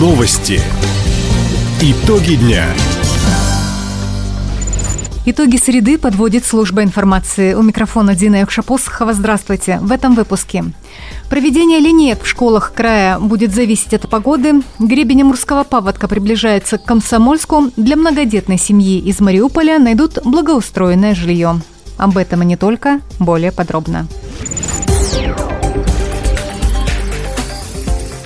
Новости. Итоги дня. Итоги среды подводит служба информации. У микрофона Дина Якшапосхова. Здравствуйте. В этом выпуске. Проведение линеек в школах края будет зависеть от погоды. Гребень Амурского паводка приближается к Комсомольску. Для многодетной семьи из Мариуполя найдут благоустроенное жилье. Об этом и не только, более подробно.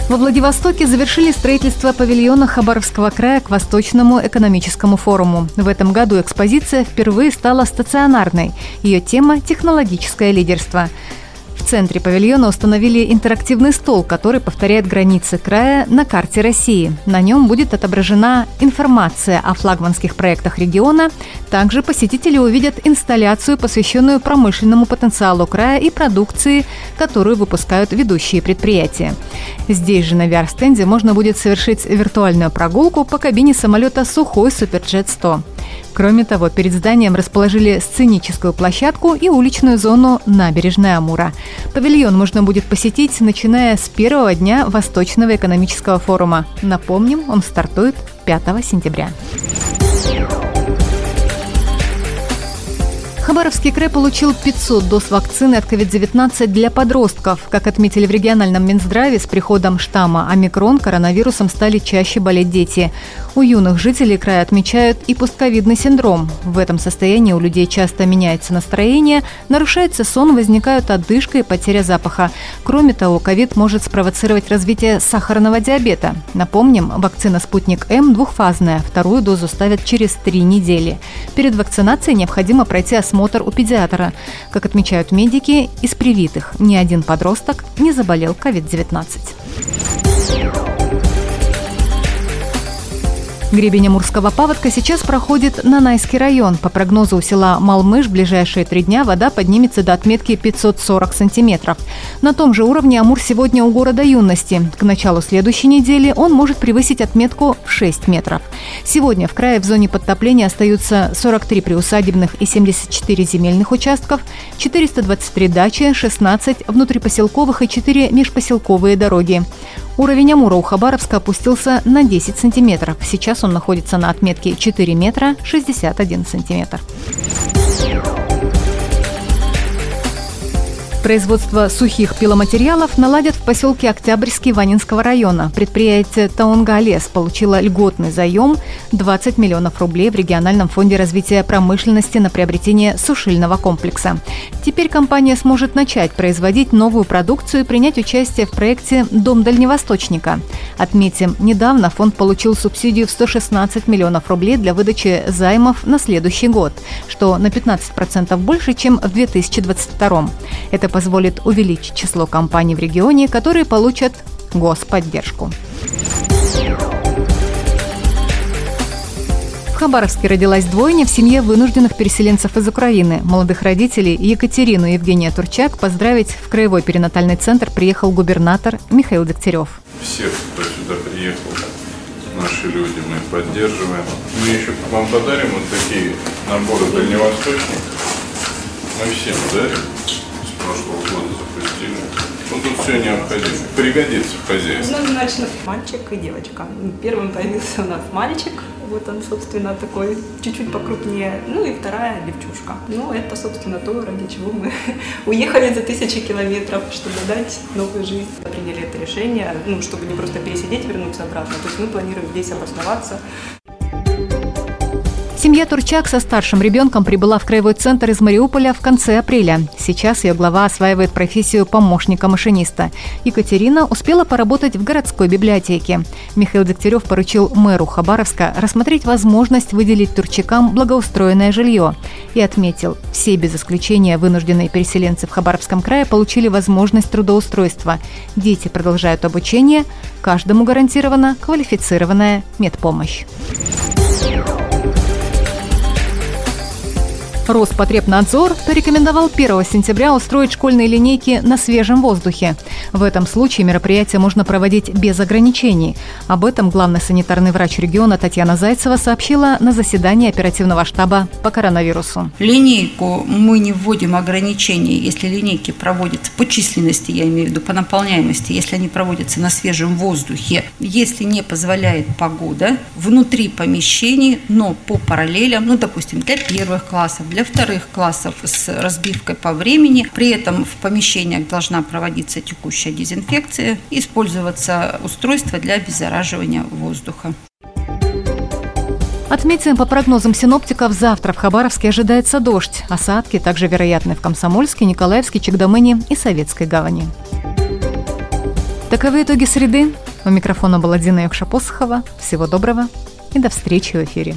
Во Владивостоке завершили строительство павильона Хабаровского края к Восточному экономическому форуму. В этом году экспозиция впервые стала стационарной. Ее тема – технологическое лидерство. Центре павильона установили интерактивный стол, который повторяет границы края на карте России. На нем будет отображена информация о флагманских проектах региона. Также посетители увидят инсталляцию, посвященную промышленному потенциалу края и продукции, которую выпускают ведущие предприятия. Здесь же на VR-стенде можно будет совершить виртуальную прогулку по кабине самолета «Сухой Суперджет-100». Кроме того, перед зданием расположили сценическую площадку и уличную зону набережной Амура. Павильон можно будет посетить, начиная с первого дня Восточного экономического форума. Напомним, он стартует 5 сентября. Хабаровский край получил 500 доз вакцины от COVID-19 для подростков. Как отметили в региональном Минздраве, с приходом штамма омикрон коронавирусом стали чаще болеть дети. У юных жителей края отмечают и постковидный синдром. В этом состоянии у людей часто меняется настроение, нарушается сон, возникают одышка и потеря запаха. Кроме того, ковид может спровоцировать развитие сахарного диабета. Напомним, вакцина «Спутник М» двухфазная, вторую дозу ставят через три недели. Перед вакцинацией необходимо пройти осмотр у педиатра. Как отмечают медики, из привитых ни один подросток не заболел COVID-19. Гребень Амурского паводка сейчас проходит на Найский район. По прогнозу села Малмыш в ближайшие три дня вода поднимется до отметки 540 сантиметров. На том же уровне Амур сегодня у города Юности. К началу следующей недели он может превысить отметку в 6 метров. Сегодня в крае в зоне подтопления остаются 43 приусадебных и 74 земельных участков, 423 дачи, 16 внутрипоселковых и 4 межпоселковые дороги. Уровень Амура у Хабаровска опустился на 10 сантиметров. Сейчас он находится на отметке 4 метра 61 сантиметр. Производство сухих пиломатериалов наладят в поселке Октябрьский Ванинского района. Предприятие Таунга Лес получило льготный заем 20 миллионов рублей в региональном фонде развития промышленности на приобретение сушильного комплекса. Теперь компания сможет начать производить новую продукцию и принять участие в проекте «Дом дальневосточника». Отметим, недавно фонд получил субсидию в 116 миллионов рублей для выдачи займов на следующий год, что на 15% больше, чем в 2022. Это позволит увеличить число компаний в регионе, которые получат господдержку. В Хабаровске родилась двойня в семье вынужденных переселенцев из Украины. Молодых родителей Екатерину и Евгения Турчак поздравить в Краевой перинатальный центр приехал губернатор Михаил Дегтярев. Всех, кто сюда приехал, наши люди, мы поддерживаем. Мы еще вам подарим вот такие наборы дальневосточников. Мы всем дарим прошлого года запустили. Ну, тут все необходимо. Пригодится в хозяйстве. Однозначно мальчик и девочка. Первым появился у нас мальчик, вот он, собственно, такой чуть-чуть покрупнее. Ну и вторая девчушка. Ну, это, собственно, то, ради чего мы уехали за тысячи километров, чтобы дать новую жизнь. Приняли это решение, ну, чтобы не просто пересидеть, вернуться обратно. То есть мы планируем здесь обосноваться. Семья Турчак со старшим ребенком прибыла в краевой центр из Мариуполя в конце апреля. Сейчас ее глава осваивает профессию помощника машиниста. Екатерина успела поработать в городской библиотеке. Михаил Дегтярев поручил мэру Хабаровска рассмотреть возможность выделить турчакам благоустроенное жилье. И отметил, все без исключения вынужденные переселенцы в Хабаровском крае получили возможность трудоустройства. Дети продолжают обучение, каждому гарантирована квалифицированная медпомощь. Роспотребнадзор порекомендовал 1 сентября устроить школьные линейки на свежем воздухе. В этом случае мероприятие можно проводить без ограничений. Об этом главный санитарный врач региона Татьяна Зайцева сообщила на заседании оперативного штаба по коронавирусу. Линейку мы не вводим ограничений, если линейки проводятся по численности, я имею в виду по наполняемости, если они проводятся на свежем воздухе, если не позволяет погода, внутри помещений, но по параллелям, ну, допустим, для первых классов, для вторых классов с разбивкой по времени. При этом в помещениях должна проводиться текущая дезинфекция, использоваться устройство для обеззараживания воздуха. Отметим, по прогнозам синоптиков, завтра в Хабаровске ожидается дождь. Осадки также вероятны в Комсомольске, Николаевске, Чегдамыне и Советской гавани. Таковы итоги среды. У микрофона была Дина Юкша-Посохова. Всего доброго и до встречи в эфире.